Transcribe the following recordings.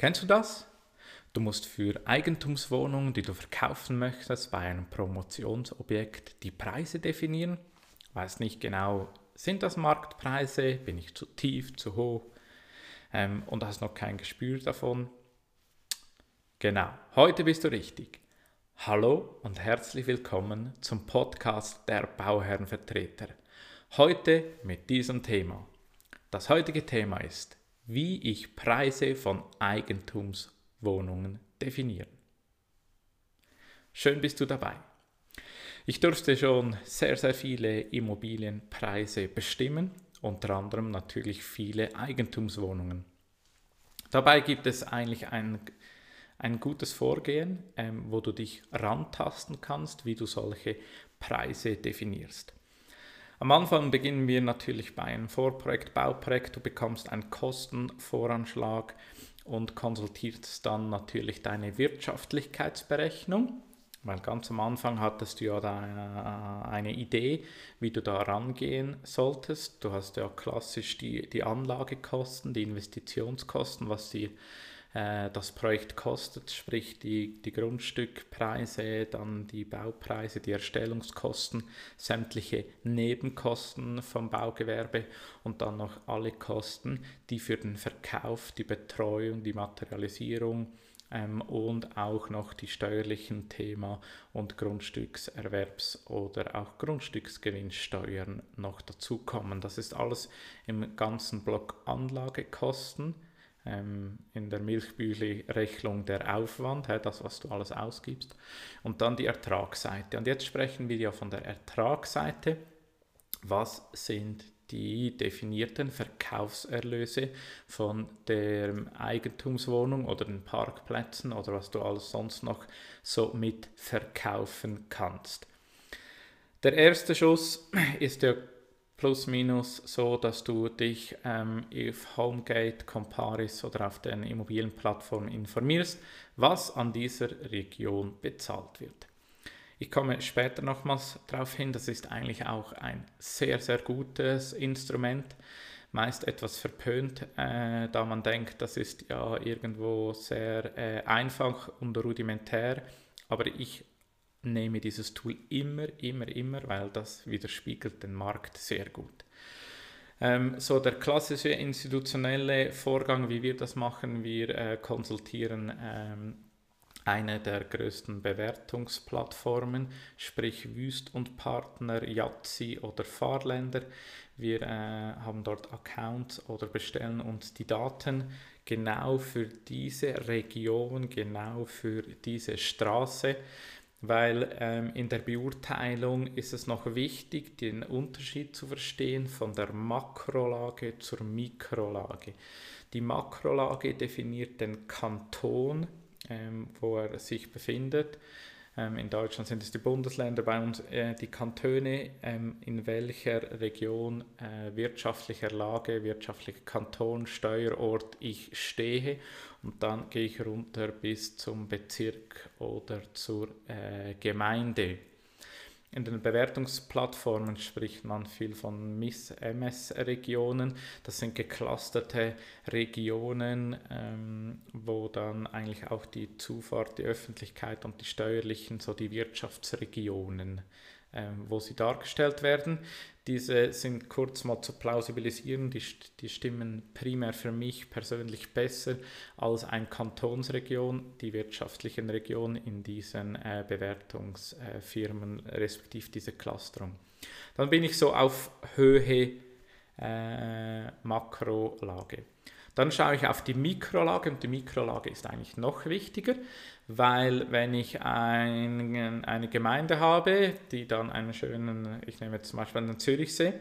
Kennst du das? Du musst für Eigentumswohnungen, die du verkaufen möchtest, bei einem Promotionsobjekt die Preise definieren. Weißt nicht genau, sind das Marktpreise, bin ich zu tief, zu hoch ähm, und hast noch kein Gespür davon. Genau, heute bist du richtig. Hallo und herzlich willkommen zum Podcast der Bauherrenvertreter. Heute mit diesem Thema. Das heutige Thema ist, wie ich Preise von Eigentumswohnungen Wohnungen definieren. Schön bist du dabei. Ich durfte schon sehr, sehr viele Immobilienpreise bestimmen, unter anderem natürlich viele Eigentumswohnungen. Dabei gibt es eigentlich ein, ein gutes Vorgehen, ähm, wo du dich rantasten kannst, wie du solche Preise definierst. Am Anfang beginnen wir natürlich bei einem Vorprojekt, Bauprojekt. Du bekommst einen Kostenvoranschlag und konsultierst dann natürlich deine Wirtschaftlichkeitsberechnung, weil ganz am Anfang hattest du ja da eine Idee, wie du da rangehen solltest. Du hast ja klassisch die, die Anlagekosten, die Investitionskosten, was die äh, das Projekt kostet, sprich die, die Grundstückpreise, dann die Baupreise, die Erstellungskosten, sämtliche Nebenkosten vom Baugewerbe und dann noch alle Kosten, die für den Verkauf, die Betreuung, die Materialisierung, ähm, und auch noch die steuerlichen Thema und Grundstückserwerbs- oder auch Grundstücksgewinnsteuern noch dazukommen. Das ist alles im ganzen Block Anlagekosten in der Milchbüchli-Rechnung der Aufwand, das, was du alles ausgibst, und dann die Ertragsseite. Und jetzt sprechen wir ja von der Ertragsseite. Was sind die definierten Verkaufserlöse von der Eigentumswohnung oder den Parkplätzen oder was du alles sonst noch so mit verkaufen kannst. Der erste Schuss ist ja plus minus so, dass du dich ähm, auf Homegate, Comparis oder auf den Immobilienplattformen informierst, was an dieser Region bezahlt wird. Ich komme später nochmals darauf hin, das ist eigentlich auch ein sehr, sehr gutes Instrument, meist etwas verpönt, äh, da man denkt, das ist ja irgendwo sehr äh, einfach und rudimentär, aber ich nehme dieses Tool immer, immer, immer, weil das widerspiegelt den Markt sehr gut. Ähm, so der klassische institutionelle Vorgang, wie wir das machen, wir äh, konsultieren ähm, eine der größten Bewertungsplattformen, sprich Wüst und Partner, Yatzi oder Fahrländer. Wir äh, haben dort Accounts oder bestellen uns die Daten genau für diese Region, genau für diese Straße weil ähm, in der Beurteilung ist es noch wichtig, den Unterschied zu verstehen von der Makrolage zur Mikrolage. Die Makrolage definiert den Kanton, ähm, wo er sich befindet. Ähm, in Deutschland sind es die Bundesländer, bei uns äh, die Kantone, ähm, in welcher Region äh, wirtschaftlicher Lage, wirtschaftlicher Kanton, Steuerort ich stehe und dann gehe ich runter bis zum Bezirk oder zur äh, Gemeinde. In den Bewertungsplattformen spricht man viel von MS-Regionen. Das sind geclusterte Regionen, ähm, wo dann eigentlich auch die Zufahrt, die Öffentlichkeit und die steuerlichen, so die Wirtschaftsregionen wo sie dargestellt werden. Diese sind kurz mal zu plausibilisieren, die, die stimmen primär für mich persönlich besser als eine Kantonsregion, die wirtschaftlichen Regionen in diesen äh, Bewertungsfirmen, äh, respektive diese Clusterung. Dann bin ich so auf Höhe äh, Makrolage. Dann schaue ich auf die Mikrolage und die Mikrolage ist eigentlich noch wichtiger, weil wenn ich ein, eine Gemeinde habe, die dann einen schönen, ich nehme jetzt zum Beispiel den Zürichsee,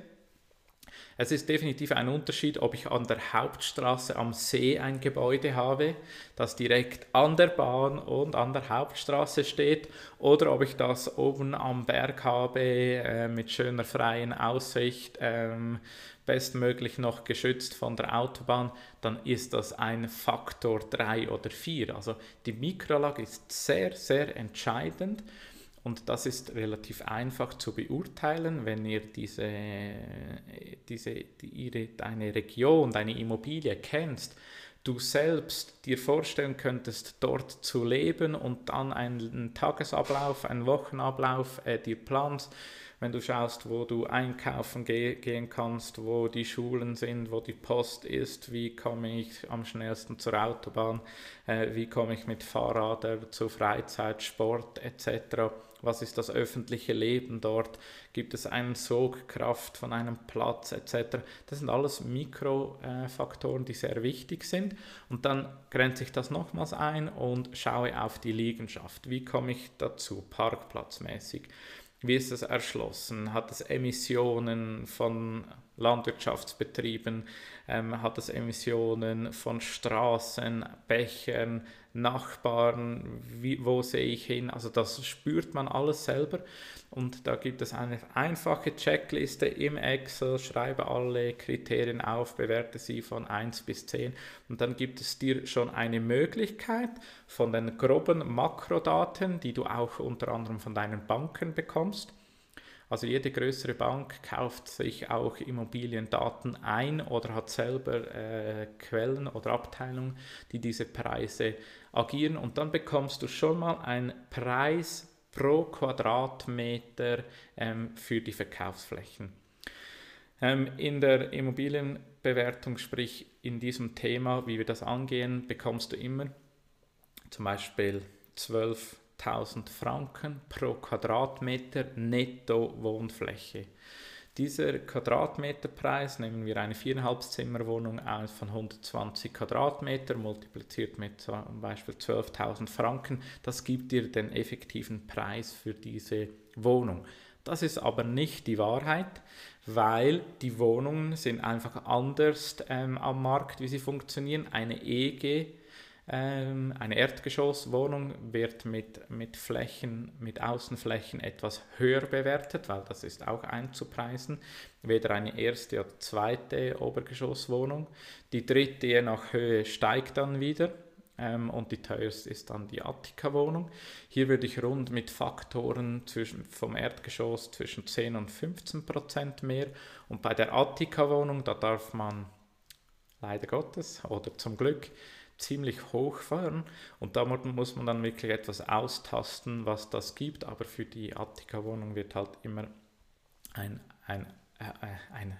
es ist definitiv ein Unterschied, ob ich an der Hauptstraße am See ein Gebäude habe, das direkt an der Bahn und an der Hauptstraße steht, oder ob ich das oben am Berg habe äh, mit schöner freien Aussicht, ähm, bestmöglich noch geschützt von der Autobahn, dann ist das ein Faktor 3 oder 4. Also die Mikrolage ist sehr, sehr entscheidend und das ist relativ einfach zu beurteilen, wenn ihr diese, diese, die, ihre, deine Region, deine Immobilie kennst, du selbst dir vorstellen könntest, dort zu leben und dann einen Tagesablauf, einen Wochenablauf äh, dir planst, wenn du schaust, wo du einkaufen ge gehen kannst, wo die Schulen sind, wo die Post ist, wie komme ich am schnellsten zur Autobahn, äh, wie komme ich mit Fahrrad zu Freizeit, Sport etc was ist das öffentliche Leben dort, gibt es eine Sogkraft von einem Platz etc. Das sind alles Mikrofaktoren, die sehr wichtig sind. Und dann grenze ich das nochmals ein und schaue auf die Liegenschaft. Wie komme ich dazu, parkplatzmäßig? Wie ist es erschlossen? Hat es Emissionen von Landwirtschaftsbetrieben? Ähm, hat es Emissionen von Straßen, Bächern, Nachbarn, wie, wo sehe ich hin. Also das spürt man alles selber. Und da gibt es eine einfache Checkliste im Excel, schreibe alle Kriterien auf, bewerte sie von 1 bis 10 und dann gibt es dir schon eine Möglichkeit von den groben Makrodaten, die du auch unter anderem von deinen Banken bekommst, also jede größere Bank kauft sich auch Immobiliendaten ein oder hat selber äh, Quellen oder Abteilungen, die diese Preise agieren und dann bekommst du schon mal einen Preis pro Quadratmeter ähm, für die Verkaufsflächen. Ähm, in der Immobilienbewertung, sprich in diesem Thema, wie wir das angehen, bekommst du immer zum Beispiel 12 1000 Franken pro Quadratmeter netto Wohnfläche. Dieser Quadratmeterpreis, nehmen wir eine 4,5 Zimmerwohnung aus von 120 Quadratmeter, multipliziert mit zum Beispiel 12.000 Franken, das gibt dir den effektiven Preis für diese Wohnung. Das ist aber nicht die Wahrheit, weil die Wohnungen sind einfach anders ähm, am Markt, wie sie funktionieren. Eine EG ähm, eine Erdgeschosswohnung wird mit, mit Flächen, mit Außenflächen etwas höher bewertet, weil das ist auch einzupreisen. Weder eine erste oder zweite Obergeschosswohnung. Die dritte je nach Höhe steigt dann wieder ähm, und die teuerste ist dann die Attika-Wohnung. Hier würde ich rund mit Faktoren zwischen, vom Erdgeschoss zwischen 10 und 15 Prozent mehr. Und bei der Attika-Wohnung, da darf man leider Gottes oder zum Glück ziemlich hoch fahren und da muss man dann wirklich etwas austasten, was das gibt, aber für die Attika-Wohnung wird halt immer ein, ein, äh, ein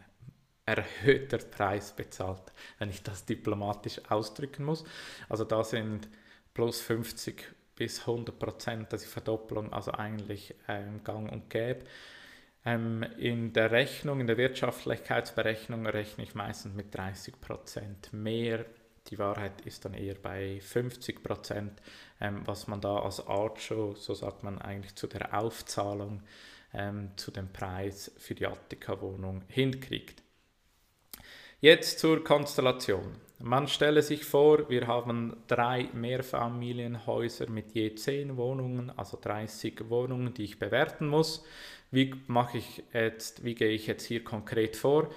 erhöhter Preis bezahlt, wenn ich das diplomatisch ausdrücken muss. Also da sind plus 50 bis 100 Prozent, das ist Verdopplung, also eigentlich ähm, gang und gäbe. Ähm, in der Rechnung, in der Wirtschaftlichkeitsberechnung rechne ich meistens mit 30 Prozent mehr die Wahrheit ist dann eher bei 50 Prozent, ähm, was man da als Archo, so sagt man eigentlich zu der Aufzahlung, ähm, zu dem Preis für die Attika-Wohnung hinkriegt. Jetzt zur Konstellation. Man stelle sich vor, wir haben drei Mehrfamilienhäuser mit je 10 Wohnungen, also 30 Wohnungen, die ich bewerten muss. Wie mache ich jetzt, wie gehe ich jetzt hier konkret vor?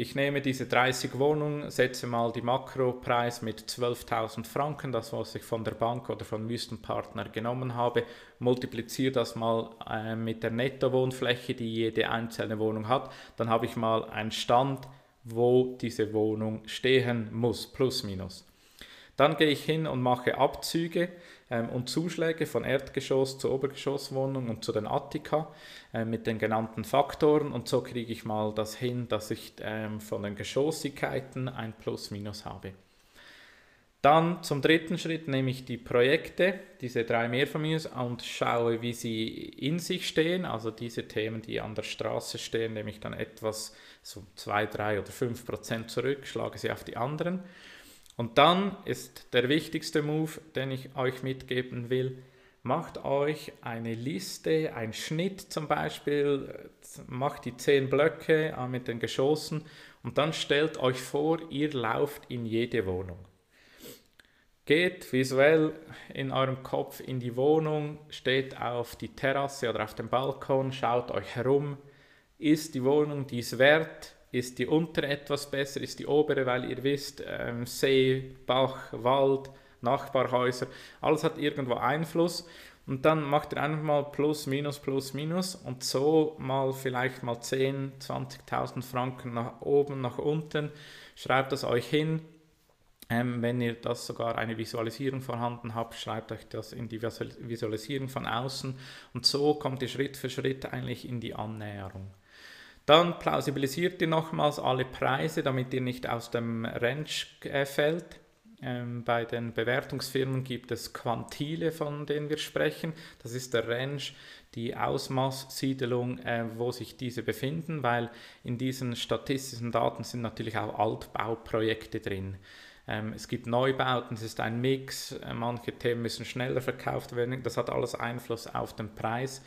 Ich nehme diese 30 Wohnungen, setze mal die Makropreis mit 12.000 Franken, das was ich von der Bank oder von Wüstenpartner genommen habe, multipliziere das mal äh, mit der Nettowohnfläche, die jede einzelne Wohnung hat, dann habe ich mal einen Stand, wo diese Wohnung stehen muss, plus minus. Dann gehe ich hin und mache Abzüge ähm, und Zuschläge von Erdgeschoss zu Obergeschosswohnung und zu den Attika äh, mit den genannten Faktoren und so kriege ich mal das hin, dass ich ähm, von den Geschossigkeiten ein Plus-Minus habe. Dann zum dritten Schritt nehme ich die Projekte, diese drei Mehrfamilien und schaue, wie sie in sich stehen. Also diese Themen, die an der Straße stehen, nehme ich dann etwas so 2, 3 oder 5 Prozent zurück, schlage sie auf die anderen und dann ist der wichtigste Move, den ich euch mitgeben will, macht euch eine Liste, ein Schnitt zum Beispiel, macht die zehn Blöcke äh, mit den Geschossen und dann stellt euch vor, ihr lauft in jede Wohnung. Geht visuell in eurem Kopf in die Wohnung, steht auf die Terrasse oder auf dem Balkon, schaut euch herum. Ist die Wohnung dies wert? Ist die untere etwas besser, ist die obere, weil ihr wisst, ähm, See, Bach, Wald, Nachbarhäuser, alles hat irgendwo Einfluss. Und dann macht ihr einfach mal plus, minus, plus, minus und so mal vielleicht mal 10, 20.000 Franken nach oben, nach unten. Schreibt das euch hin. Ähm, wenn ihr das sogar eine Visualisierung vorhanden habt, schreibt euch das in die Visualisierung von außen und so kommt ihr Schritt für Schritt eigentlich in die Annäherung. Dann plausibilisiert ihr nochmals alle Preise, damit ihr nicht aus dem Range äh, fällt. Ähm, bei den Bewertungsfirmen gibt es Quantile, von denen wir sprechen. Das ist der Range, die Ausmaßsiedelung, äh, wo sich diese befinden, weil in diesen statistischen Daten sind natürlich auch Altbauprojekte drin. Ähm, es gibt Neubauten, es ist ein Mix, äh, manche Themen müssen schneller verkauft werden, das hat alles Einfluss auf den Preis.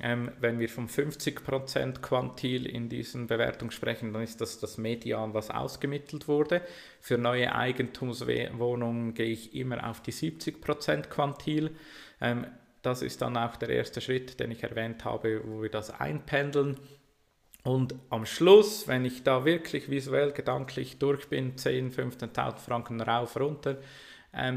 Ähm, wenn wir vom 50% Quantil in diesen Bewertungen sprechen, dann ist das das Median, was ausgemittelt wurde. Für neue Eigentumswohnungen gehe ich immer auf die 70% Quantil. Ähm, das ist dann auch der erste Schritt, den ich erwähnt habe, wo wir das einpendeln. Und am Schluss, wenn ich da wirklich visuell, gedanklich durch bin, 10.000, 15.000 Franken rauf, runter,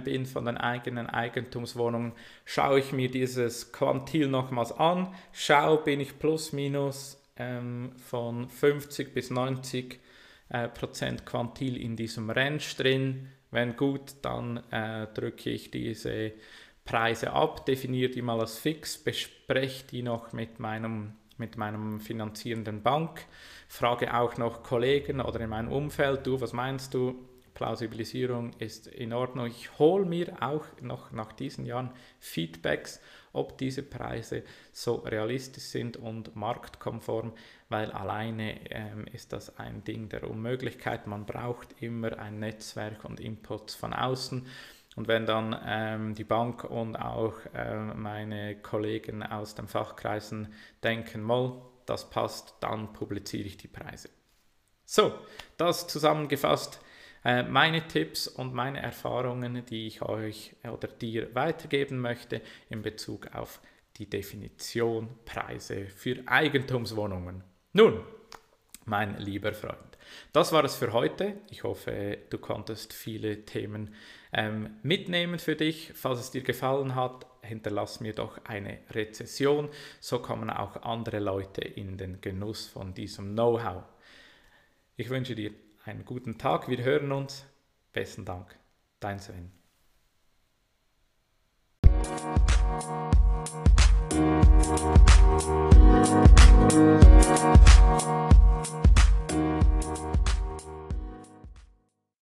bin von den eigenen Eigentumswohnungen, schaue ich mir dieses Quantil nochmals an, schaue, bin ich plus minus ähm, von 50 bis 90 äh, Prozent Quantil in diesem Range drin. Wenn gut, dann äh, drücke ich diese Preise ab, definiere die mal als fix, bespreche die noch mit meinem mit meinem finanzierenden Bank, frage auch noch Kollegen oder in meinem Umfeld, du, was meinst du, Plausibilisierung ist in Ordnung. Ich hole mir auch noch nach diesen Jahren Feedbacks, ob diese Preise so realistisch sind und marktkonform, weil alleine ähm, ist das ein Ding der Unmöglichkeit. Man braucht immer ein Netzwerk und Inputs von außen. Und wenn dann ähm, die Bank und auch ähm, meine Kollegen aus den Fachkreisen denken, mal, das passt, dann publiziere ich die Preise. So, das zusammengefasst meine Tipps und meine Erfahrungen, die ich euch oder dir weitergeben möchte in Bezug auf die Definition Preise für Eigentumswohnungen. Nun, mein lieber Freund, das war es für heute. Ich hoffe, du konntest viele Themen ähm, mitnehmen für dich. Falls es dir gefallen hat, hinterlass mir doch eine Rezession. So kommen auch andere Leute in den Genuss von diesem Know-how. Ich wünsche dir einen guten Tag. Wir hören uns. Besten Dank. Dein Sven.